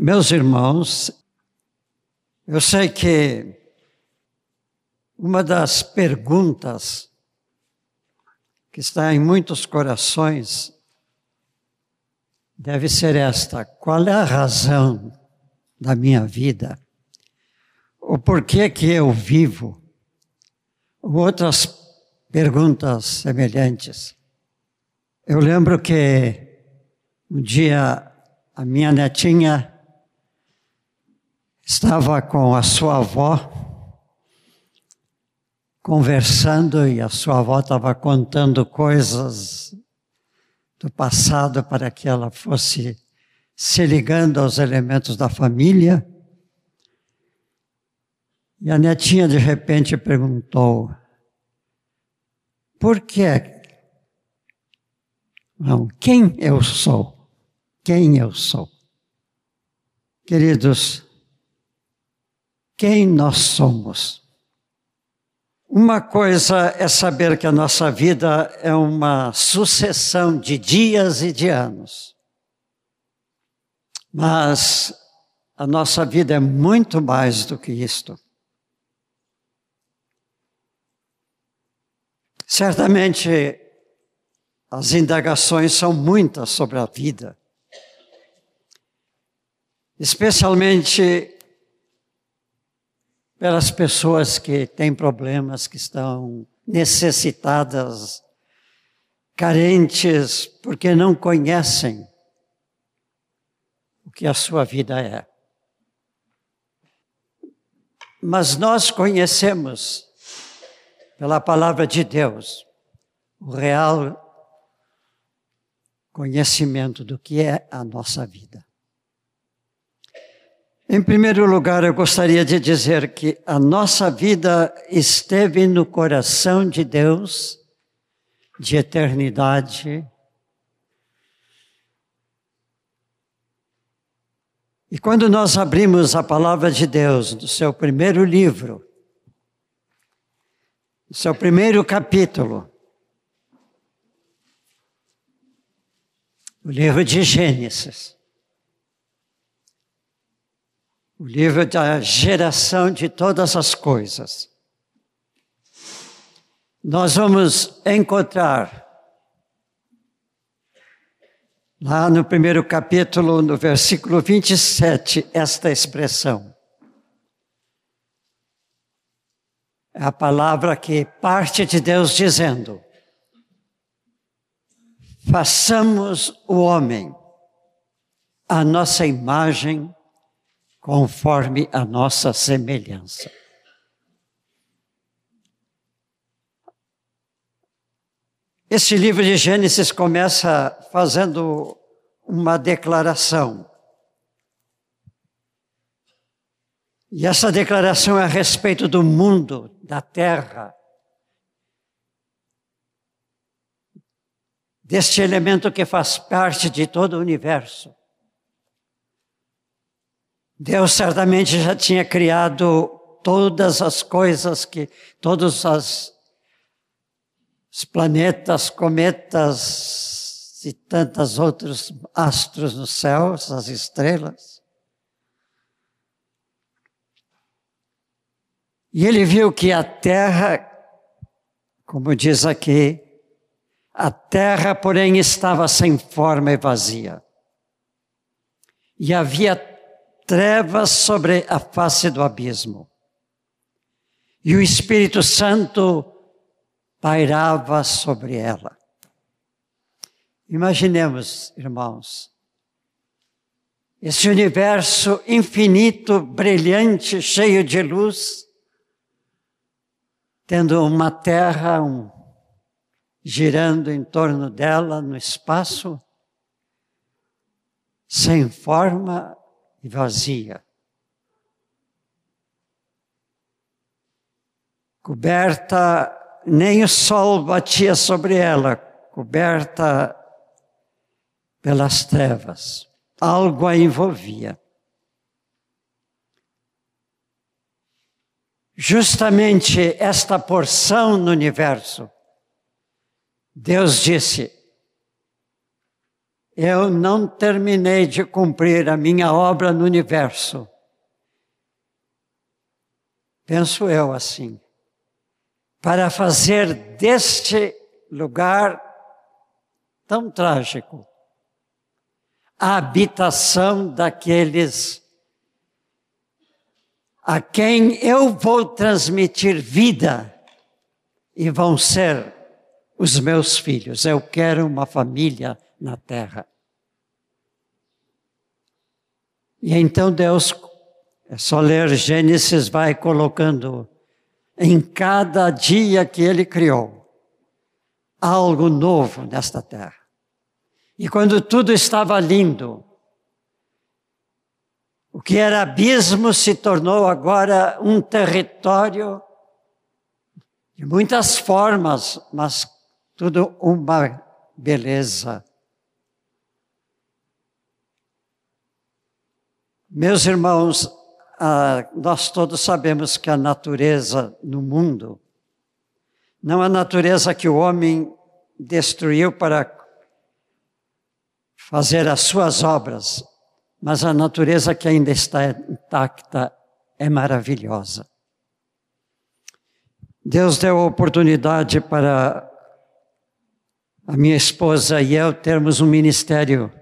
Meus irmãos, eu sei que uma das perguntas que está em muitos corações deve ser esta: qual é a razão da minha vida? O porquê que eu vivo? Outras perguntas semelhantes. Eu lembro que um dia a minha netinha estava com a sua avó conversando e a sua avó estava contando coisas do passado para que ela fosse se ligando aos elementos da família. E a netinha de repente perguntou: por que? Não, quem eu sou? Quem eu sou? Queridos, quem nós somos. Uma coisa é saber que a nossa vida é uma sucessão de dias e de anos. Mas a nossa vida é muito mais do que isto. Certamente as indagações são muitas sobre a vida, especialmente pelas pessoas que têm problemas, que estão necessitadas, carentes, porque não conhecem o que a sua vida é. Mas nós conhecemos, pela palavra de Deus, o real conhecimento do que é a nossa vida. Em primeiro lugar, eu gostaria de dizer que a nossa vida esteve no coração de Deus, de eternidade. E quando nós abrimos a palavra de Deus no seu primeiro livro, no seu primeiro capítulo, o livro de Gênesis, o livro da geração de todas as coisas. Nós vamos encontrar lá no primeiro capítulo, no versículo 27, esta expressão. É a palavra que parte de Deus dizendo: façamos o homem a nossa imagem conforme a nossa semelhança. Este livro de Gênesis começa fazendo uma declaração. E essa declaração é a respeito do mundo, da terra, deste elemento que faz parte de todo o universo. Deus certamente já tinha criado todas as coisas que, todos as, os planetas, cometas e tantos outros astros no céu, as estrelas. E ele viu que a terra, como diz aqui, a terra, porém, estava sem forma e vazia. E havia trevas sobre a face do abismo. E o Espírito Santo pairava sobre ela. Imaginemos, irmãos, esse universo infinito, brilhante, cheio de luz, tendo uma terra um, girando em torno dela no espaço, sem forma vazia. Coberta, nem o sol batia sobre ela, coberta pelas trevas. Algo a envolvia. Justamente esta porção no universo, Deus disse: eu não terminei de cumprir a minha obra no universo. Penso eu assim. Para fazer deste lugar tão trágico a habitação daqueles a quem eu vou transmitir vida e vão ser os meus filhos. Eu quero uma família na terra. E então Deus, é só ler Gênesis, vai colocando em cada dia que Ele criou algo novo nesta terra. E quando tudo estava lindo, o que era abismo se tornou agora um território de muitas formas, mas tudo uma beleza. Meus irmãos, ah, nós todos sabemos que a natureza no mundo, não a natureza que o homem destruiu para fazer as suas obras, mas a natureza que ainda está intacta é maravilhosa. Deus deu a oportunidade para a minha esposa e eu termos um ministério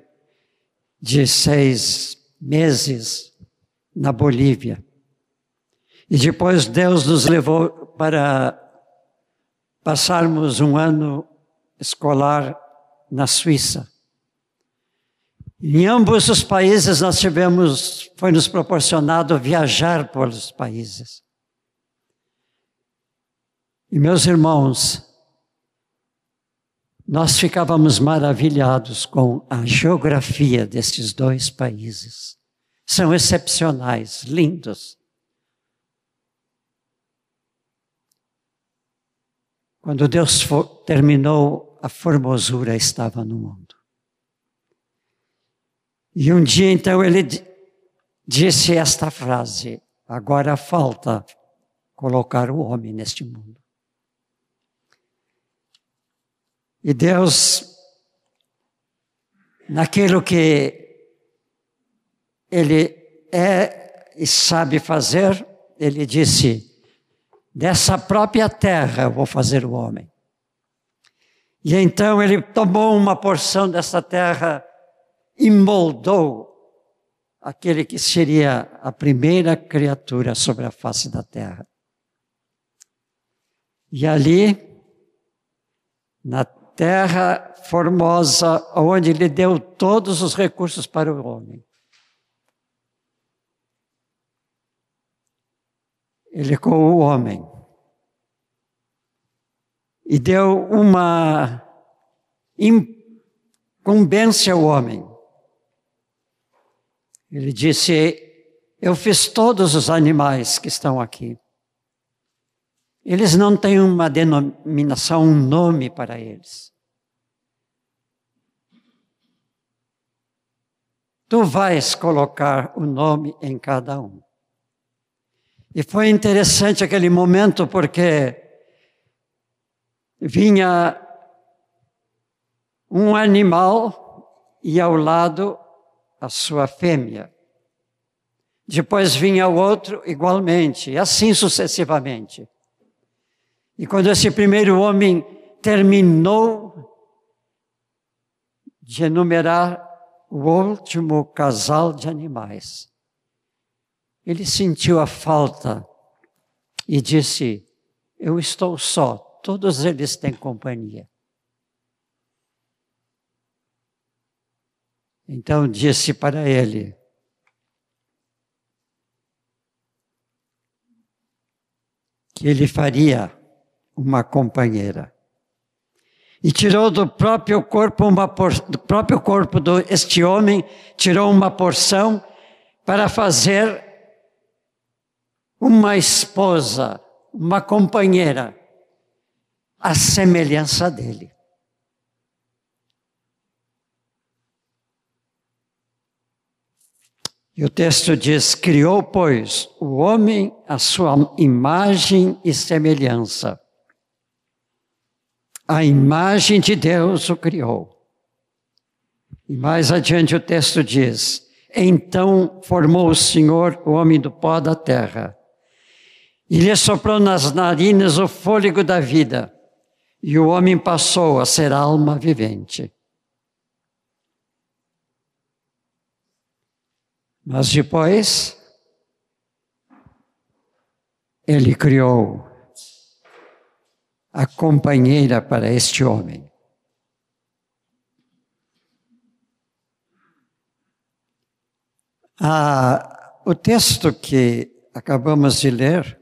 de seis meses na Bolívia. E depois Deus nos levou para passarmos um ano escolar na Suíça. Em ambos os países nós tivemos, foi nos proporcionado viajar pelos países. E meus irmãos, nós ficávamos maravilhados com a geografia destes dois países. São excepcionais, lindos. Quando Deus terminou, a formosura estava no mundo. E um dia então ele disse esta frase: agora falta colocar o homem neste mundo. E Deus, naquilo que Ele é e sabe fazer, Ele disse: dessa própria terra eu vou fazer o homem. E então ele tomou uma porção dessa terra e moldou aquele que seria a primeira criatura sobre a face da terra. E ali, na terra formosa, onde ele deu todos os recursos para o homem, ele com o homem. E deu uma incumbência ao homem. Ele disse: Eu fiz todos os animais que estão aqui. Eles não têm uma denominação, um nome para eles. Tu vais colocar o nome em cada um. E foi interessante aquele momento porque vinha um animal e ao lado a sua fêmea. Depois vinha o outro igualmente, e assim sucessivamente. E quando esse primeiro homem terminou de enumerar o último casal de animais, ele sentiu a falta e disse: Eu estou só, todos eles têm companhia. Então disse para ele: que ele faria uma companheira. E tirou do próprio corpo uma por, do próprio corpo deste homem, tirou uma porção para fazer uma esposa, uma companheira, à semelhança dele. E o texto diz: Criou, pois, o homem a sua imagem e semelhança. A imagem de Deus o criou. E mais adiante o texto diz: Então formou o Senhor o homem do pó da terra, e lhe soprou nas narinas o fôlego da vida, e o homem passou a ser alma vivente. Mas depois, ele criou a companheira para este homem. Ah, o texto que acabamos de ler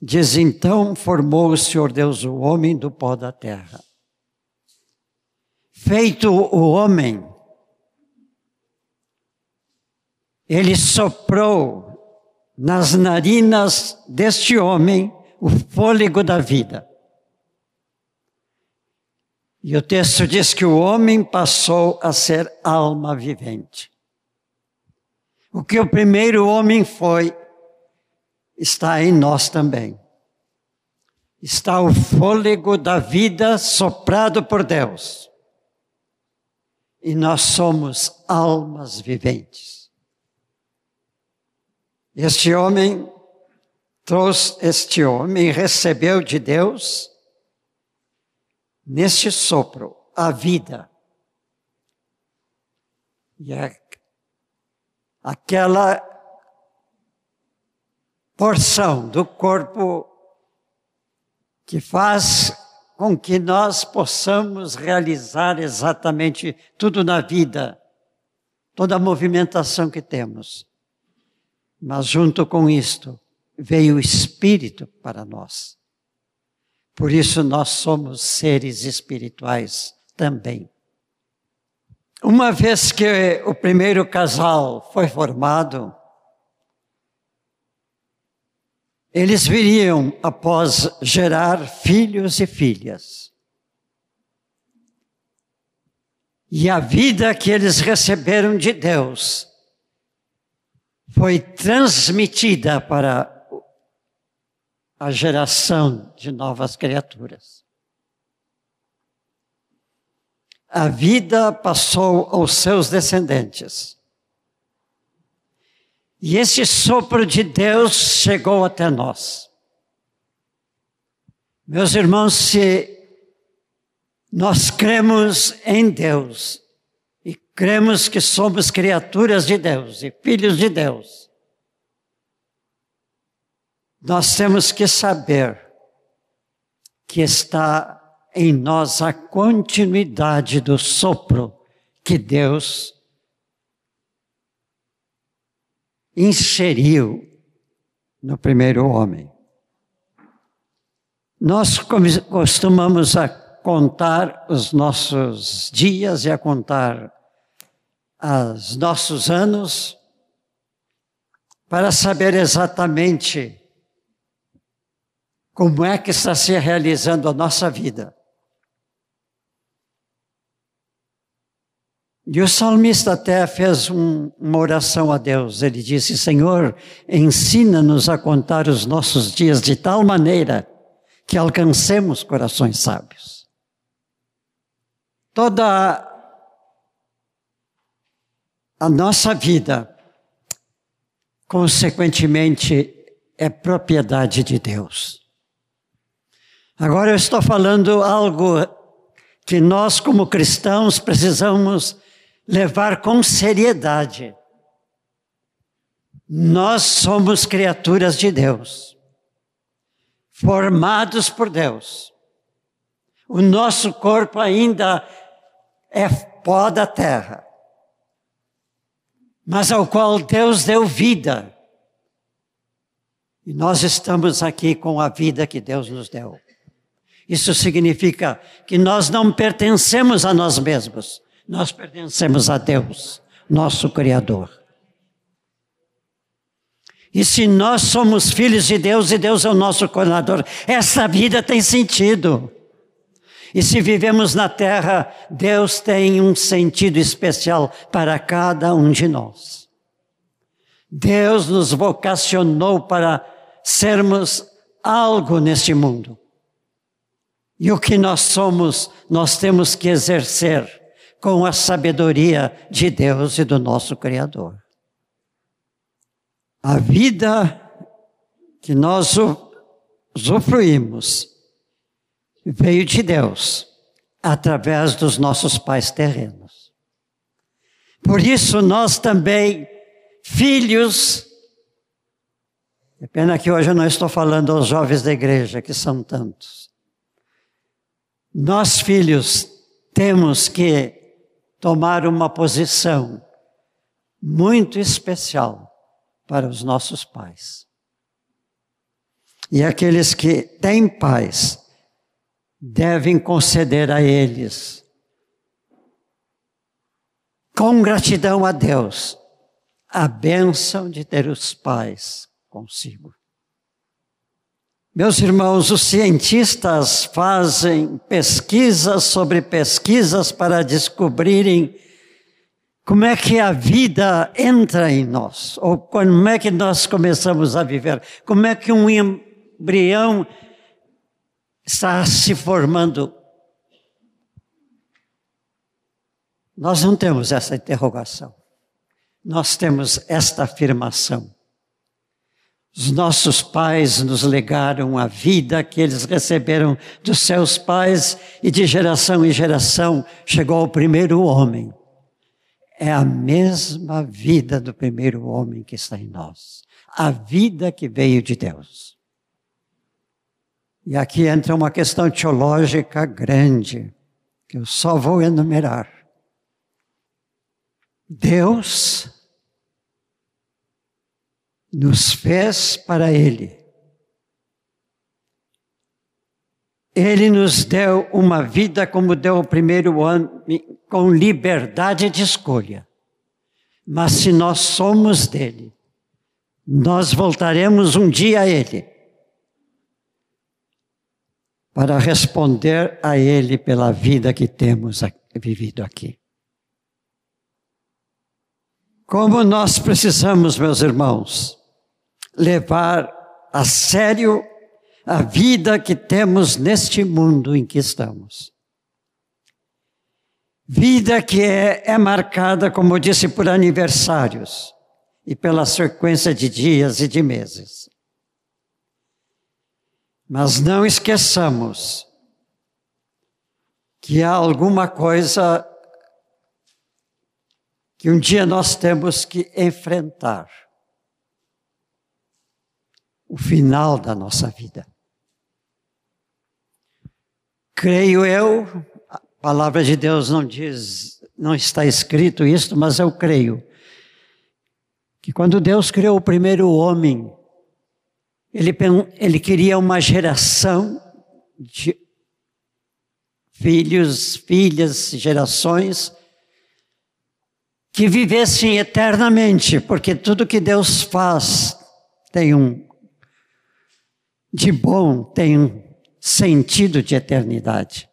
diz: Então formou o Senhor Deus o homem do pó da terra. Feito o homem, ele soprou nas narinas deste homem o fôlego da vida. E o texto diz que o homem passou a ser alma vivente. O que o primeiro homem foi, está em nós também. Está o fôlego da vida soprado por Deus. E nós somos almas viventes. Este homem trouxe, este homem recebeu de Deus neste sopro, a vida. E é aquela porção do corpo que faz com que nós possamos realizar exatamente tudo na vida, toda a movimentação que temos. Mas junto com isto veio o Espírito para nós. Por isso nós somos seres espirituais também. Uma vez que o primeiro casal foi formado, eles viriam após gerar filhos e filhas. E a vida que eles receberam de Deus foi transmitida para a geração de novas criaturas. A vida passou aos seus descendentes. E esse sopro de Deus chegou até nós. Meus irmãos, se nós cremos em Deus e cremos que somos criaturas de Deus e filhos de Deus, nós temos que saber que está em nós a continuidade do sopro que Deus inseriu no primeiro homem. Nós costumamos a contar os nossos dias e a contar os nossos anos para saber exatamente como é que está se realizando a nossa vida? E o salmista até fez um, uma oração a Deus. Ele disse: Senhor, ensina-nos a contar os nossos dias de tal maneira que alcancemos corações sábios. Toda a nossa vida, consequentemente, é propriedade de Deus. Agora eu estou falando algo que nós, como cristãos, precisamos levar com seriedade. Nós somos criaturas de Deus, formados por Deus. O nosso corpo ainda é pó da terra, mas ao qual Deus deu vida. E nós estamos aqui com a vida que Deus nos deu. Isso significa que nós não pertencemos a nós mesmos, nós pertencemos a Deus, nosso Criador. E se nós somos filhos de Deus e Deus é o nosso Criador, essa vida tem sentido. E se vivemos na terra, Deus tem um sentido especial para cada um de nós. Deus nos vocacionou para sermos algo neste mundo. E o que nós somos, nós temos que exercer com a sabedoria de Deus e do nosso Criador. A vida que nós usufruímos veio de Deus através dos nossos pais terrenos. Por isso nós também, filhos, é pena que hoje eu não estou falando aos jovens da igreja, que são tantos. Nós, filhos, temos que tomar uma posição muito especial para os nossos pais. E aqueles que têm pais devem conceder a eles, com gratidão a Deus, a bênção de ter os pais consigo. Meus irmãos, os cientistas fazem pesquisas sobre pesquisas para descobrirem como é que a vida entra em nós, ou como é que nós começamos a viver, como é que um embrião está se formando. Nós não temos essa interrogação, nós temos esta afirmação. Os nossos pais nos legaram a vida que eles receberam dos seus pais e de geração em geração chegou ao primeiro homem. É a mesma vida do primeiro homem que está em nós. A vida que veio de Deus. E aqui entra uma questão teológica grande, que eu só vou enumerar. Deus nos fez para Ele. Ele nos deu uma vida como deu o primeiro ano, com liberdade de escolha. Mas se nós somos dele, nós voltaremos um dia a Ele para responder a Ele pela vida que temos vivido aqui. Como nós precisamos, meus irmãos, levar a sério a vida que temos neste mundo em que estamos. Vida que é, é marcada, como disse, por aniversários e pela sequência de dias e de meses. Mas não esqueçamos que há alguma coisa que um dia nós temos que enfrentar o final da nossa vida. Creio eu, a palavra de Deus não diz, não está escrito isso, mas eu creio que quando Deus criou o primeiro homem, ele, ele queria uma geração de filhos, filhas, gerações que vivessem eternamente, porque tudo que Deus faz tem um de bom, tem sentido de eternidade.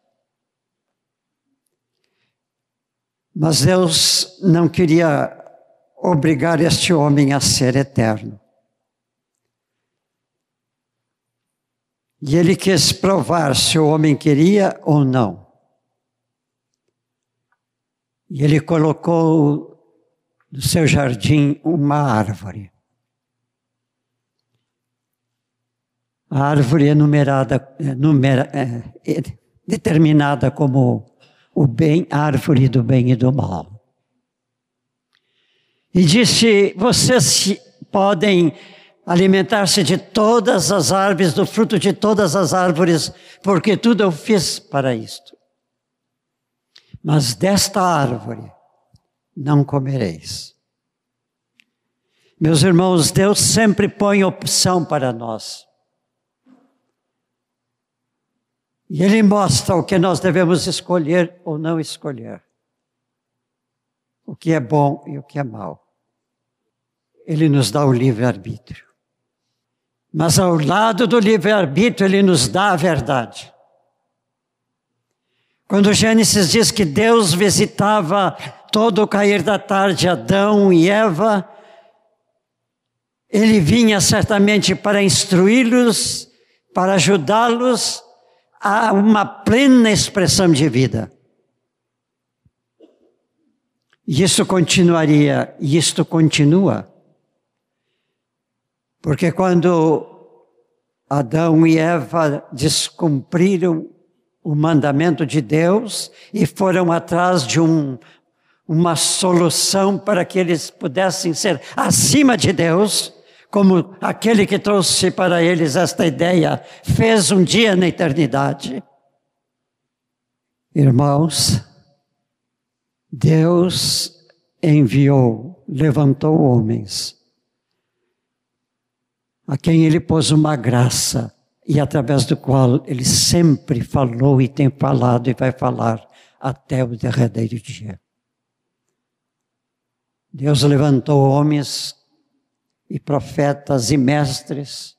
Mas Deus não queria obrigar este homem a ser eterno. E ele quis provar se o homem queria ou não. E ele colocou no seu jardim uma árvore. A árvore é numerada, é, numera, é, é, determinada como o bem, árvore do bem e do mal. E disse: vocês podem alimentar-se de todas as árvores, do fruto de todas as árvores, porque tudo eu fiz para isto. Mas desta árvore não comereis. Meus irmãos, Deus sempre põe opção para nós. E ele mostra o que nós devemos escolher ou não escolher. O que é bom e o que é mal. Ele nos dá o livre-arbítrio. Mas ao lado do livre-arbítrio, ele nos dá a verdade. Quando Gênesis diz que Deus visitava todo o cair da tarde Adão e Eva, ele vinha certamente para instruí-los, para ajudá-los a uma plena expressão de vida. E isso continuaria, e isto continua. Porque quando Adão e Eva descumpriram o mandamento de Deus e foram atrás de um, uma solução para que eles pudessem ser acima de Deus, como aquele que trouxe para eles esta ideia fez um dia na eternidade. Irmãos, Deus enviou, levantou homens, a quem ele pôs uma graça e através do qual ele sempre falou e tem falado e vai falar até o derradeiro dia. Deus levantou homens e profetas e mestres,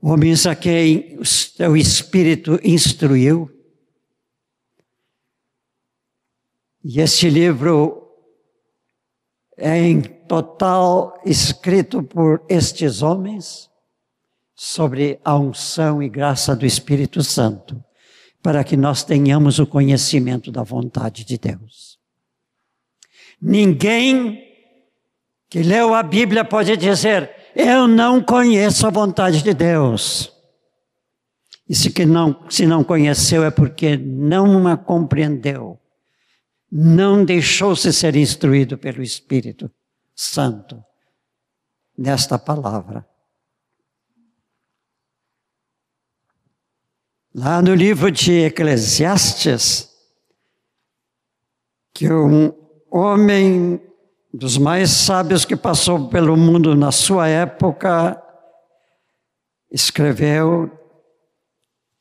homens a quem o seu Espírito instruiu, E este livro é em total escrito por estes homens sobre a unção e graça do Espírito Santo, para que nós tenhamos o conhecimento da vontade de Deus. Ninguém que leu a Bíblia pode dizer: Eu não conheço a vontade de Deus. E se, que não, se não conheceu é porque não a compreendeu não deixou-se ser instruído pelo Espírito Santo nesta palavra. Lá no livro de Eclesiastes, que um homem dos mais sábios que passou pelo mundo na sua época escreveu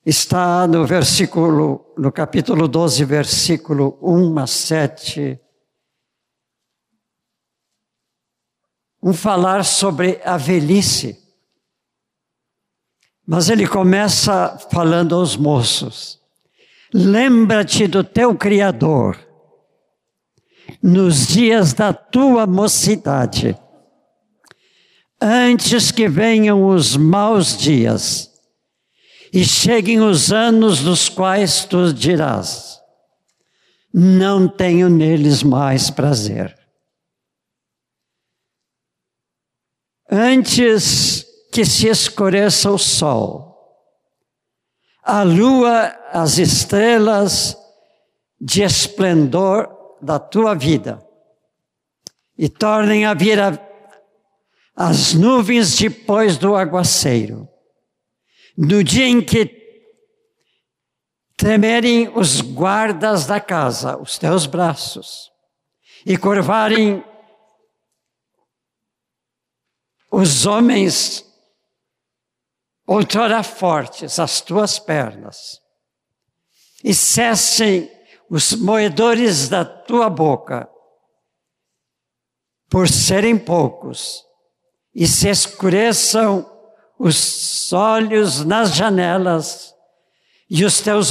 está no versículo, no capítulo 12, versículo 1 a 7. Um falar sobre a velhice. Mas ele começa falando aos moços: Lembra-te do teu Criador nos dias da tua mocidade, antes que venham os maus dias e cheguem os anos dos quais tu dirás: Não tenho neles mais prazer. Antes que se escureça o sol, a lua, as estrelas de esplendor da tua vida, e tornem a vir a, as nuvens depois do aguaceiro. No dia em que tremerem os guardas da casa, os teus braços, e curvarem os homens outrora fortes, as tuas pernas, e cessem os moedores da tua boca, por serem poucos, e se escureçam os olhos nas janelas e os teus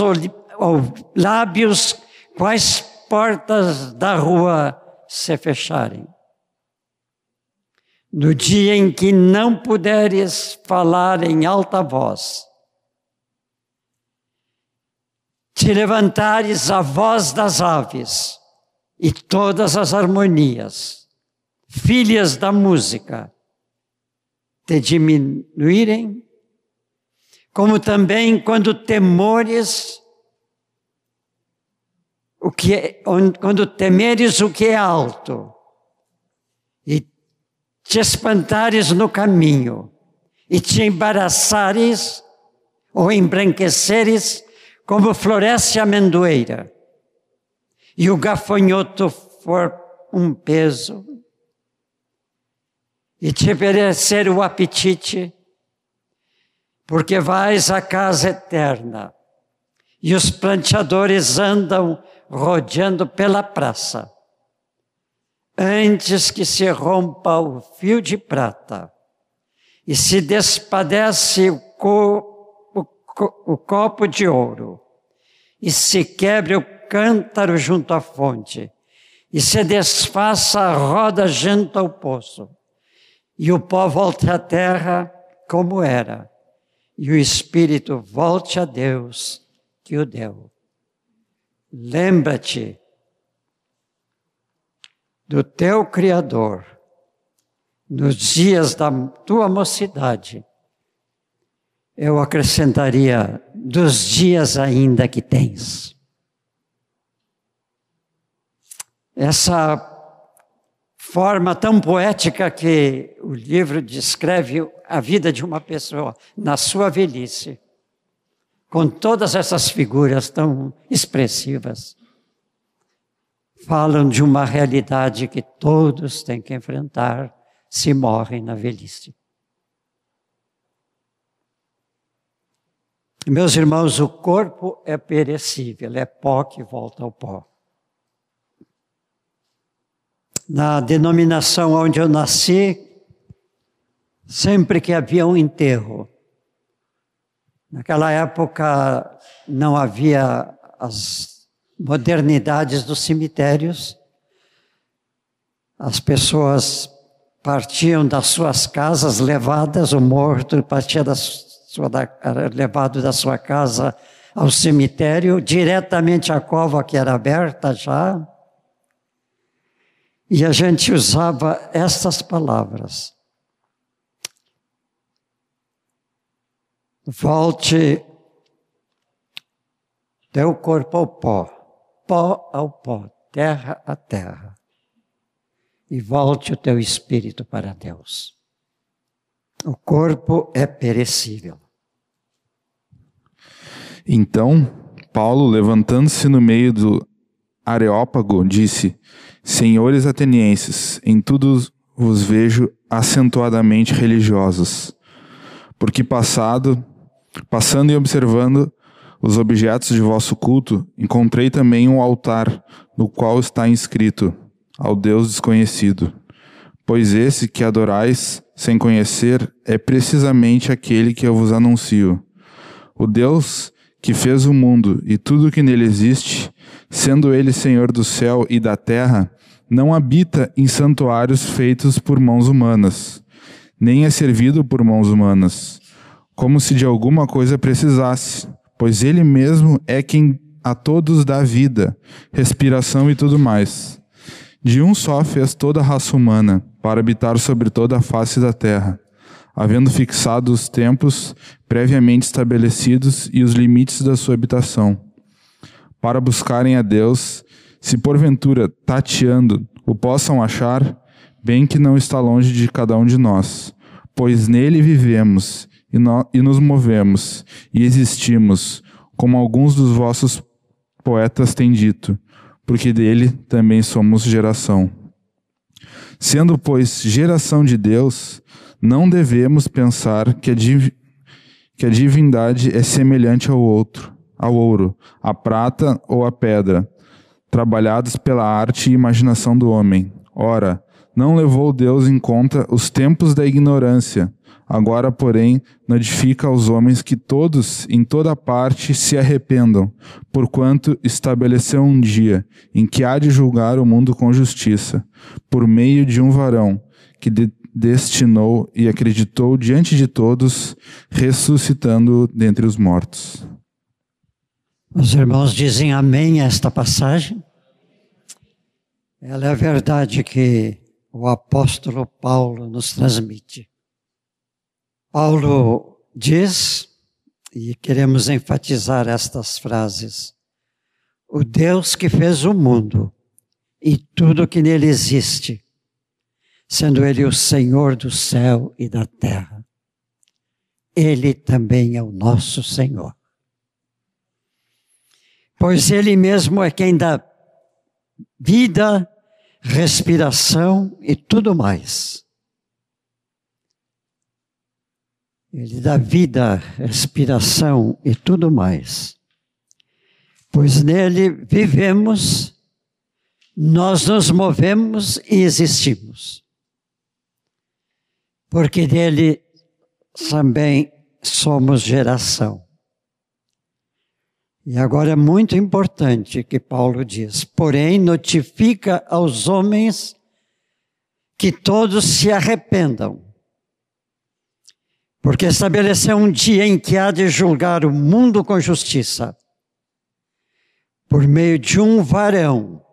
lábios quais portas da rua se fecharem. No dia em que não puderes falar em alta voz, te levantares a voz das aves e todas as harmonias, filhas da música, te diminuírem, como também quando temores o que é, quando temeres o que é alto e te espantares no caminho e te embaraçares ou embranqueceres como floresce a amendoeira. E o gafanhoto for um peso. E te perecer o apetite, porque vais à casa eterna, e os planteadores andam rodeando pela praça, antes que se rompa o fio de prata, e se despadece o, co, o, co, o copo de ouro, e se quebre o cântaro junto à fonte, e se desfaça a roda junto ao poço e o pó volte à terra como era, e o espírito volte a Deus que o deu. Lembra-te do teu Criador nos dias da tua mocidade. Eu acrescentaria dos dias ainda que tens. Essa forma tão poética que o livro descreve a vida de uma pessoa na sua velhice, com todas essas figuras tão expressivas, falam de uma realidade que todos têm que enfrentar se morrem na velhice. Meus irmãos, o corpo é perecível, é pó que volta ao pó. Na denominação onde eu nasci, sempre que havia um enterro. Naquela época não havia as modernidades dos cemitérios. As pessoas partiam das suas casas levadas, o morto partia da sua, da, levado da sua casa ao cemitério, diretamente à cova que era aberta já. E a gente usava essas palavras. Volte teu corpo ao pó, pó ao pó, terra a terra, e volte o teu espírito para Deus. O corpo é perecível. Então, Paulo, levantando-se no meio do Areópago, disse: Senhores atenienses, em tudo vos vejo acentuadamente religiosos, porque passado Passando e observando os objetos de vosso culto, encontrei também um altar, no qual está inscrito: Ao Deus desconhecido. Pois esse que adorais sem conhecer é precisamente aquele que eu vos anuncio. O Deus que fez o mundo e tudo que nele existe, sendo ele Senhor do céu e da terra, não habita em santuários feitos por mãos humanas, nem é servido por mãos humanas como se de alguma coisa precisasse, pois Ele mesmo é quem a todos dá vida, respiração e tudo mais. De um só fez toda a raça humana, para habitar sobre toda a face da terra, havendo fixado os tempos previamente estabelecidos e os limites da sua habitação, para buscarem a Deus, se porventura tateando o possam achar, bem que não está longe de cada um de nós, pois nele vivemos e, no, e nos movemos e existimos, como alguns dos vossos poetas têm dito, porque dele também somos geração. Sendo, pois, geração de Deus, não devemos pensar que a, que a divindade é semelhante ao outro, ao ouro, à prata ou à pedra, trabalhados pela arte e imaginação do homem. Ora, não levou Deus em conta os tempos da ignorância, Agora, porém, notifica aos homens que todos, em toda parte, se arrependam, porquanto estabeleceu um dia em que há de julgar o mundo com justiça, por meio de um varão que de destinou e acreditou diante de todos, ressuscitando dentre os mortos. Os irmãos dizem amém a esta passagem. Ela é a verdade que o apóstolo Paulo nos transmite. Paulo diz, e queremos enfatizar estas frases: o Deus que fez o mundo e tudo que nele existe, sendo Ele o Senhor do céu e da terra, Ele também é o nosso Senhor. Pois Ele mesmo é quem dá vida, respiração e tudo mais Ele dá vida, respiração e tudo mais. Pois nele vivemos, nós nos movemos e existimos. Porque dele também somos geração. E agora é muito importante que Paulo diz: porém, notifica aos homens que todos se arrependam porque estabeleceu um dia em que há de julgar o mundo com justiça, por meio de um varão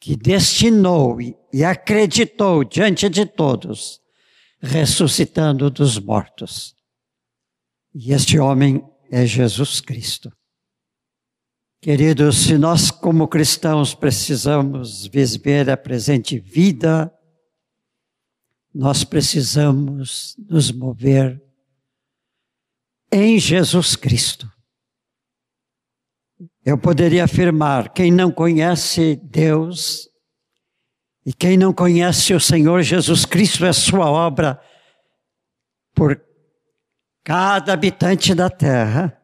que destinou e acreditou diante de todos, ressuscitando dos mortos. E este homem é Jesus Cristo. Queridos, se nós como cristãos precisamos viver a presente vida, nós precisamos nos mover em Jesus Cristo. Eu poderia afirmar: quem não conhece Deus e quem não conhece o Senhor Jesus Cristo, é sua obra por cada habitante da terra,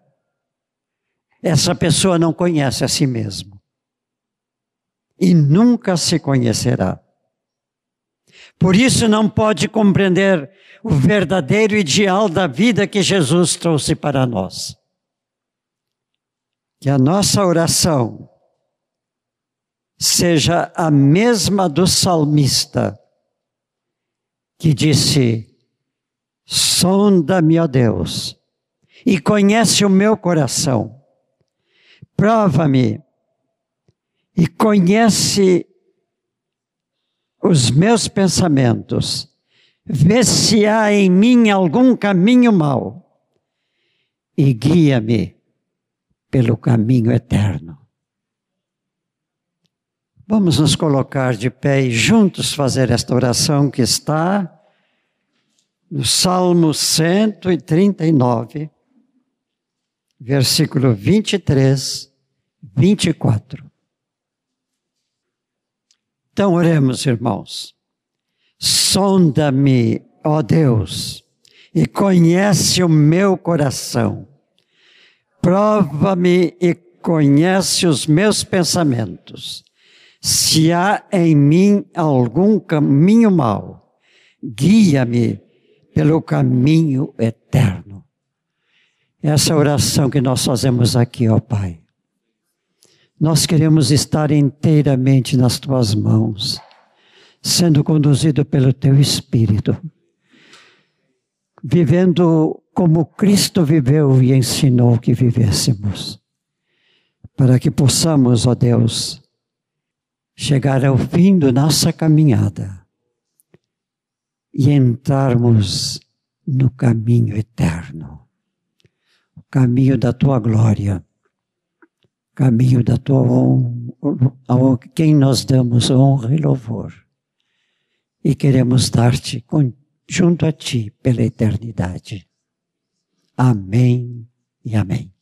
essa pessoa não conhece a si mesmo. E nunca se conhecerá. Por isso não pode compreender o verdadeiro ideal da vida que Jesus trouxe para nós que a nossa oração seja a mesma do salmista, que disse: Sonda-me, ó Deus, e conhece o meu coração, prova-me e conhece os meus pensamentos, vê se há em mim algum caminho mau e guia-me pelo caminho eterno. Vamos nos colocar de pé e juntos fazer esta oração que está no Salmo 139, versículo 23, 24. Então oremos, irmãos. Sonda-me, ó Deus, e conhece o meu coração Prova-me e conhece os meus pensamentos. Se há em mim algum caminho mau, guia-me pelo caminho eterno. Essa oração que nós fazemos aqui, ó Pai. Nós queremos estar inteiramente nas tuas mãos, sendo conduzido pelo teu Espírito, vivendo como Cristo viveu e ensinou que vivêssemos, para que possamos, ó Deus, chegar ao fim da nossa caminhada e entrarmos no caminho eterno, o caminho da tua glória, o caminho da tua honra, quem nós damos honra e louvor. E queremos dar-te junto a ti pela eternidade. Amém e amém.